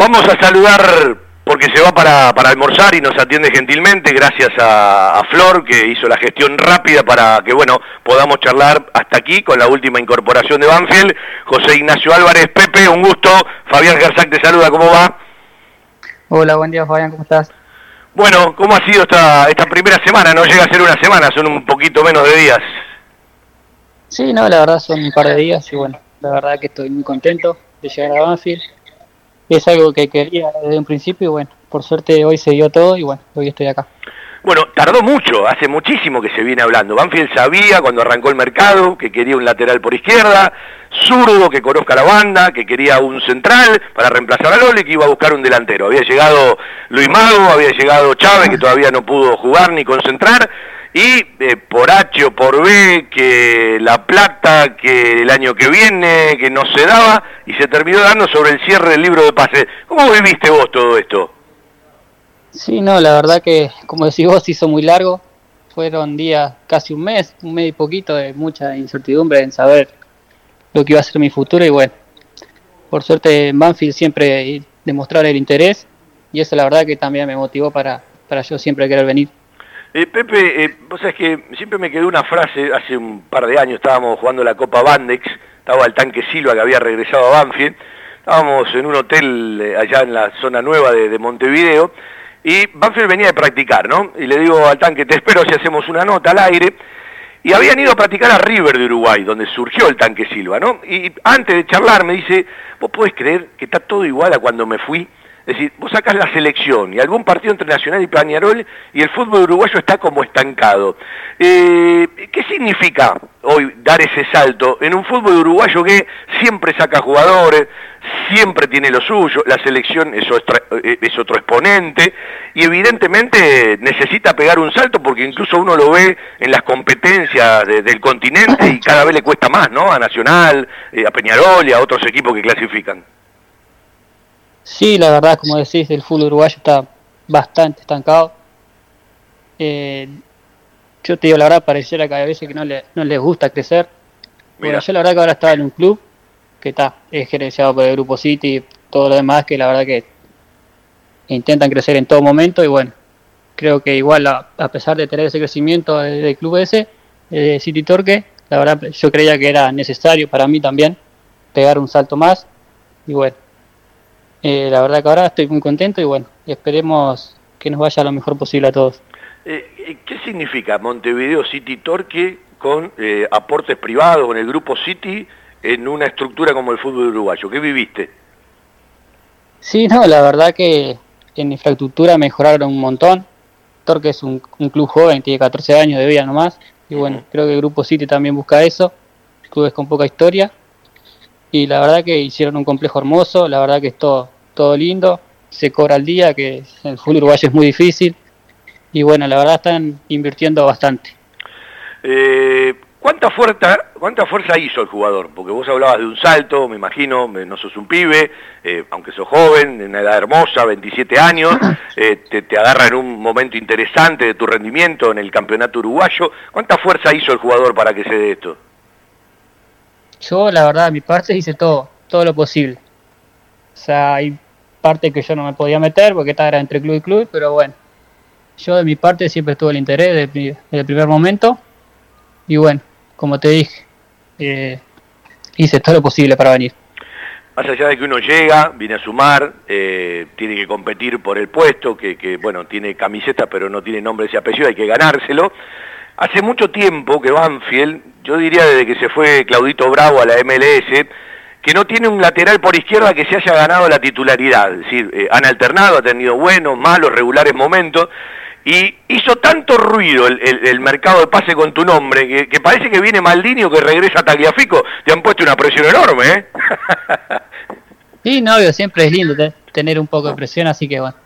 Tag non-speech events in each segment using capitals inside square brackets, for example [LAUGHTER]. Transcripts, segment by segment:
Vamos a saludar porque se va para, para almorzar y nos atiende gentilmente, gracias a, Flor que hizo la gestión rápida para que bueno podamos charlar hasta aquí con la última incorporación de Banfield. José Ignacio Álvarez, Pepe, un gusto. Fabián Gersac te saluda, ¿cómo va? Hola, buen día Fabián, ¿cómo estás? Bueno, ¿cómo ha sido esta, esta primera semana? No llega a ser una semana, son un poquito menos de días. Sí, no, la verdad son un par de días y bueno, la verdad que estoy muy contento de llegar a Banfield es algo que quería desde un principio y bueno, por suerte hoy se dio todo y bueno, hoy estoy acá. Bueno, tardó mucho, hace muchísimo que se viene hablando. Banfield sabía cuando arrancó el mercado que quería un lateral por izquierda, zurdo que conozca la banda, que quería un central para reemplazar a Lole, que iba a buscar un delantero. Había llegado Luis Mago, había llegado Chávez, que todavía no pudo jugar ni concentrar, y eh, por H o por B, que la plata, que el año que viene, que no se daba, y se terminó dando sobre el cierre del libro de pases. ¿Cómo viviste vos todo esto? Sí, no, la verdad que, como decís vos, hizo muy largo. Fueron días, casi un mes, un mes y poquito de mucha incertidumbre en saber lo que iba a ser mi futuro. Y bueno, por suerte en Banfield siempre demostrar el interés. Y eso la verdad que también me motivó para, para yo siempre querer venir. Eh, Pepe, eh, vos sabés que siempre me quedó una frase, hace un par de años estábamos jugando la Copa Bandex, estaba el tanque Silva que había regresado a Banfield, estábamos en un hotel eh, allá en la zona nueva de, Montevideo, y Banfield venía de practicar, ¿no? Y le digo al tanque, te espero si hacemos una nota al aire, y habían ido a practicar a River de Uruguay, donde surgió el tanque Silva, ¿no? Y antes de charlar me dice, vos podés creer que está todo igual a cuando me fui, es decir, vos sacás la selección y algún partido entre Nacional y Peñarol y el fútbol uruguayo está como estancado. Eh, ¿Qué significa hoy dar ese salto en un fútbol uruguayo que siempre saca jugadores, siempre tiene lo suyo, la selección es otro, eh, otro exponente y evidentemente necesita pegar un salto porque incluso uno lo ve en las competencias del continente y cada vez le cuesta más, ¿no? A Nacional, eh, a Peñarol y a otros equipos que clasifican. Sí, la verdad, como decís, el fútbol uruguayo está bastante estancado. Eh, yo te digo la verdad, pareciera que hay veces que no, le, no les gusta crecer. Bueno, yo la verdad que ahora estaba en un club que está, es gerenciado por el Grupo City y todo lo demás, que la verdad que intentan crecer en todo momento y bueno, creo que igual a, pesar de tener ese crecimiento del club ese, de City Torque, la verdad yo creía que era necesario para mí también pegar un salto más y bueno, eh, la verdad que ahora estoy muy contento y bueno, esperemos que nos vaya lo mejor posible a todos. Eh, eh, ¿Qué significa Montevideo City Torque con aportes privados, con el grupo City, en una estructura como el fútbol uruguayo? ¿Qué viviste? Sí, no, la verdad que en infraestructura mejoraron un montón. Torque es un, club joven, tiene 14 años de vida nomás. Y bueno, creo que el Grupo City también busca eso. Clubes con poca historia y la verdad que hicieron un complejo hermoso, la verdad que es todo, todo lindo, se cobra al día, que el fútbol uruguayo es muy difícil, y bueno, la verdad están invirtiendo bastante. Eh, ¿cuánta, fuerza, ¿Cuánta fuerza hizo el jugador? Porque vos hablabas de un salto, me imagino, no sos un pibe, eh, aunque sos joven, en una edad hermosa, 27 años, eh, te, te agarra en un momento interesante de tu rendimiento en el campeonato uruguayo. ¿Cuánta fuerza hizo el jugador para que se dé esto? Yo la verdad de mi parte hice todo, todo lo posible. O sea, hay partes que yo no me podía meter porque estaba entre club y club, pero bueno, yo de mi parte siempre tuve el interés desde, el primer momento y bueno, como te dije, eh, hice todo lo posible para venir. Más allá de que uno llega, viene a sumar, eh, tiene que competir por el puesto, que, que, bueno, tiene camiseta pero no tiene nombre y apellido, hay que ganárselo. Hace mucho tiempo que Banfield yo diría desde que se fue Claudito Bravo a la MLS, que no tiene un lateral por izquierda que se haya ganado la titularidad. Es decir, eh, han alternado, ha tenido buenos, malos, regulares momentos, y hizo tanto ruido el, mercado de pase con tu nombre, que, parece que viene Maldini o que regresa Tagliafico, te han puesto una presión enorme, ¿eh? [LAUGHS] sí, no, siempre es lindo tener un poco de presión, así que bueno,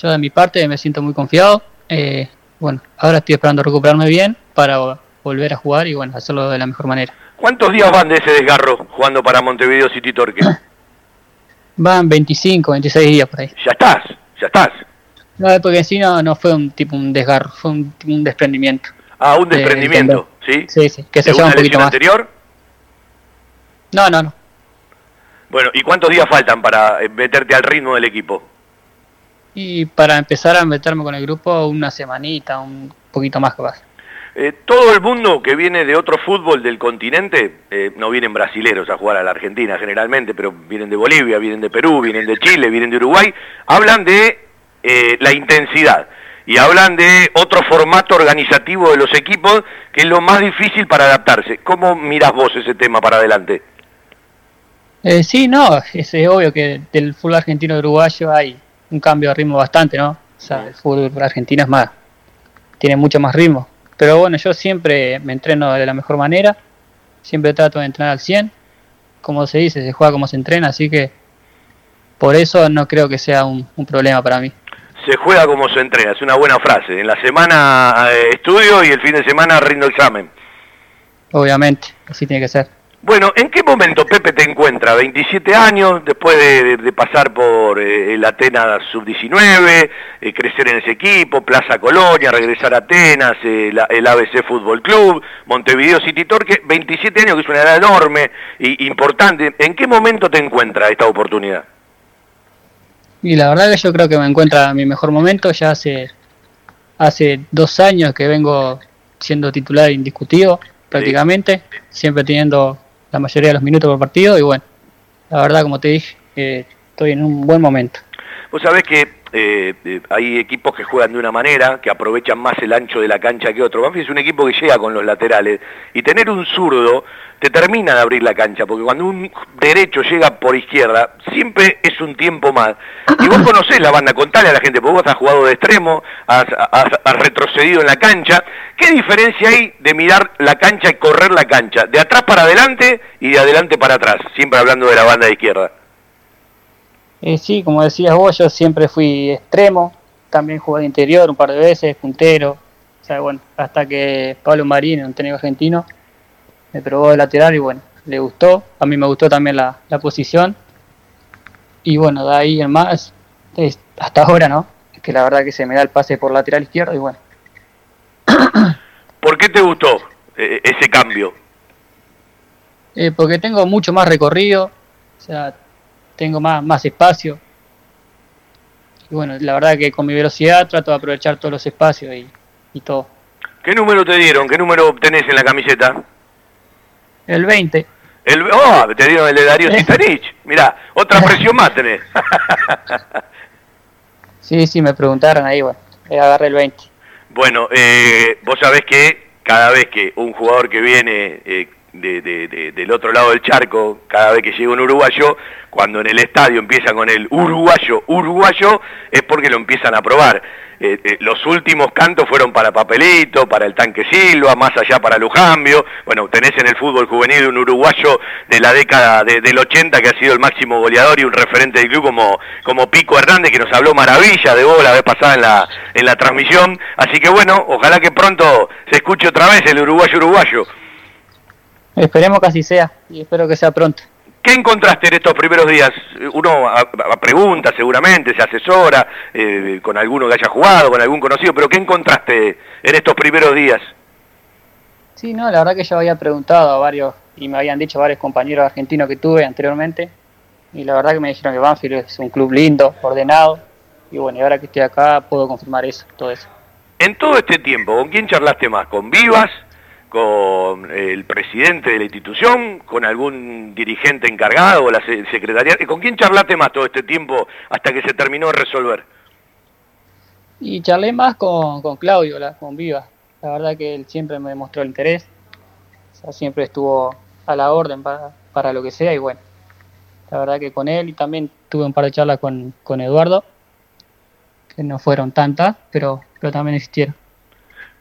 yo de mi parte me siento muy confiado. Eh, bueno, ahora estoy esperando recuperarme bien para volver a jugar y bueno, hacerlo de la mejor manera. ¿Cuántos días van de ese desgarro jugando para Montevideo City Torque? [LAUGHS] Van 25, 26 días por ahí. Ya estás, ya estás. No, porque en no, no fue un tipo un desgarro, fue un, un desprendimiento. Ah, un desprendimiento, ¿sí? Sí, sí, que se lleva un poquito más. anterior? No, no, no. Bueno, ¿y cuántos días faltan para eh, meterte al ritmo del equipo? Y para empezar a meterme con el grupo, una semanita, un poquito más capaz. Eh, todo el mundo que viene de otro fútbol del continente, eh, no vienen brasileros a jugar a la Argentina generalmente, pero vienen de Bolivia, vienen de Perú, vienen de Chile, vienen de Uruguay, hablan de la intensidad y hablan de otro formato organizativo de los equipos que es lo más difícil para adaptarse. ¿Cómo miras vos ese tema para adelante? Eh, sí, no, es, obvio que del fútbol argentino uruguayo hay un cambio de ritmo bastante, ¿no? O sea, el fútbol argentino es más, tiene mucho más ritmo. Pero bueno, yo siempre me entreno de la mejor manera, siempre trato de entrenar al 100. Como se dice, se juega como se entrena, así que por eso no creo que sea un problema para mí se juega como se entrena, es una buena frase. En la semana eh, estudio y el fin de semana rindo examen. Obviamente, así tiene que ser. Bueno, ¿en qué momento Pepe te encuentra? 27 años, después de, pasar por eh, el Atenas Sub-19, eh, crecer en ese equipo, Plaza Colonia, regresar a Atenas, el ABC Fútbol Club, Montevideo City Torque, 27 años que es una edad enorme e importante. ¿En qué momento te encuentra esta oportunidad? Y la verdad que yo creo que me encuentra mi mejor momento. Ya hace, hace dos años que vengo siendo titular indiscutido prácticamente, siempre teniendo la mayoría de los minutos por partido y bueno, la verdad como te dije, eh, estoy en un buen momento. Vos sabés que eh, hay equipos que juegan de una manera, que aprovechan más el ancho de la cancha que otro. Banfield es un equipo que llega con los laterales y tener un zurdo te termina de abrir la cancha, porque cuando un derecho llega por izquierda, siempre es un tiempo más. Y vos conocés la banda, contale a la gente, porque vos has jugado de extremo, has, retrocedido en la cancha. ¿Qué diferencia hay de mirar la cancha y correr la cancha? De atrás para adelante y de adelante para atrás, siempre hablando de la banda de izquierda. Eh, sí, como decías vos, yo siempre fui extremo, también jugué de interior un par de veces, puntero, o sea, bueno, hasta que Pablo Marín, un técnico argentino, me probó de lateral y bueno, le gustó, a mí me gustó también la, posición, y bueno, de ahí en más, hasta ahora, ¿no? Es que la verdad que se me da el pase por lateral izquierdo y bueno. [COUGHS] ¿Por qué te gustó eh, ese cambio? Eh, porque tengo mucho más recorrido, o sea, tengo más, más espacio. Y bueno, la verdad que con mi velocidad trato de aprovechar todos los espacios y, todo. ¿Qué número te dieron? ¿Qué número tenés en la camiseta? El 20. El, oh, te dieron el de Darío [LAUGHS] Citanich. Mirá, otra [LAUGHS] presión más tenés. [LAUGHS] sí, sí, me preguntaron ahí, bueno, agarré el 20. Bueno, eh, vos sabés que cada vez que un jugador que viene eh, de, del otro lado del charco, cada vez que llega un uruguayo, cuando en el estadio empieza con el uruguayo, uruguayo, es porque lo empiezan a probar. Eh, eh, los últimos cantos fueron para Papelito, para el Tanque Silva, más allá para Lujambio. Bueno, tenés en el fútbol juvenil un uruguayo de la década del 80 que ha sido el máximo goleador y un referente del club como, como Pico Hernández, que nos habló maravilla de vos la vez pasada en la, en la transmisión. Así que bueno, ojalá que pronto se escuche otra vez el uruguayo uruguayo. Esperemos que así sea y espero que sea pronto. ¿Qué encontraste en estos primeros días? Uno a, pregunta seguramente, se asesora eh, con alguno que haya jugado, con algún conocido, pero ¿qué encontraste en estos primeros días? Sí, no, la verdad que yo había preguntado a varios y me habían dicho varios compañeros argentinos que tuve anteriormente y la verdad que me dijeron que Banfield es un club lindo, ordenado y bueno, y ahora que estoy acá puedo confirmar eso, todo eso. En todo este tiempo, ¿con quién charlaste más? ¿Con Vivas? Con el presidente de la institución, con algún dirigente encargado o la secretaría. ¿Con quién charlaste más todo este tiempo hasta que se terminó de resolver? Y charlé más con, con Claudio, la, con Viva. La verdad que él siempre me mostró el interés. siempre estuvo a la orden para, para lo que sea y bueno. La verdad que con él y también tuve un par de charlas con, con Eduardo, que no fueron tantas, pero, pero también existieron.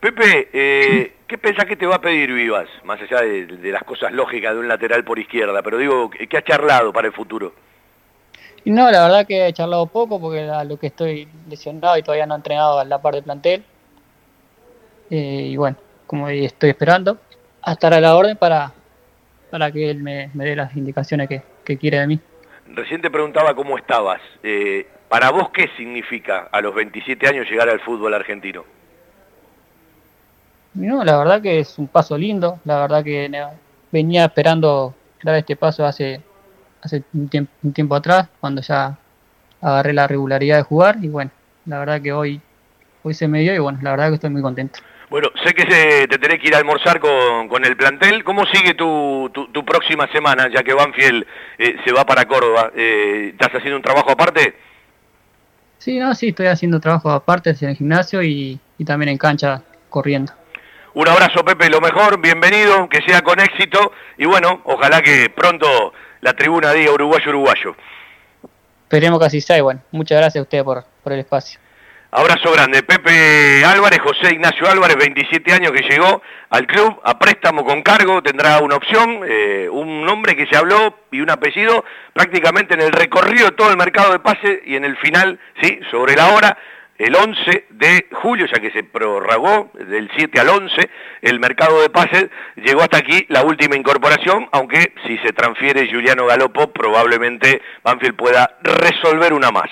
Pepe, eh, ¿qué pensás que te va a pedir Vivas? Más allá de, las cosas lógicas de un lateral por izquierda, pero digo, ¿qué ha charlado para el futuro? No, la verdad que he charlado poco porque a lo que estoy lesionado y todavía no he entrenado a la par del plantel. Eh, y bueno, como estoy esperando, a estar a la orden para, para que él me, dé las indicaciones que, quiere de mí. Recién te preguntaba cómo estabas. Eh, ¿Para vos qué significa a los 27 años llegar al fútbol argentino? No, la verdad que es un paso lindo, la verdad que venía esperando dar este paso hace hace un tiempo, un tiempo atrás, cuando ya agarré la regularidad de jugar y bueno, la verdad que hoy, hoy se me dio y bueno, la verdad que estoy muy contento. Bueno, sé que se, te tenés que ir a almorzar con, con el plantel. ¿Cómo sigue tu, tu, próxima semana, ya que Banfield eh, se va para Córdoba? Eh, ¿Estás haciendo un trabajo aparte? Sí, no, sí, estoy haciendo trabajo aparte en el gimnasio y, y también en cancha corriendo. Un abrazo, Pepe, lo mejor, bienvenido, que sea con éxito y bueno, ojalá que pronto la tribuna diga uruguayo, uruguayo. Esperemos que así sea y bueno, muchas gracias a usted por, por el espacio. Abrazo grande. Pepe Álvarez, José Ignacio Álvarez, 27 años que llegó al club a préstamo con cargo, tendrá una opción, eh, un nombre que se habló y un apellido prácticamente en el recorrido de todo el mercado de pase y en el final, sí, sobre la hora, el 11 de julio, ya que se prorrogó del 7 al 11 el mercado de pases, llegó hasta aquí la última incorporación, aunque si se transfiere Juliano Galopo, probablemente Banfield pueda resolver una más.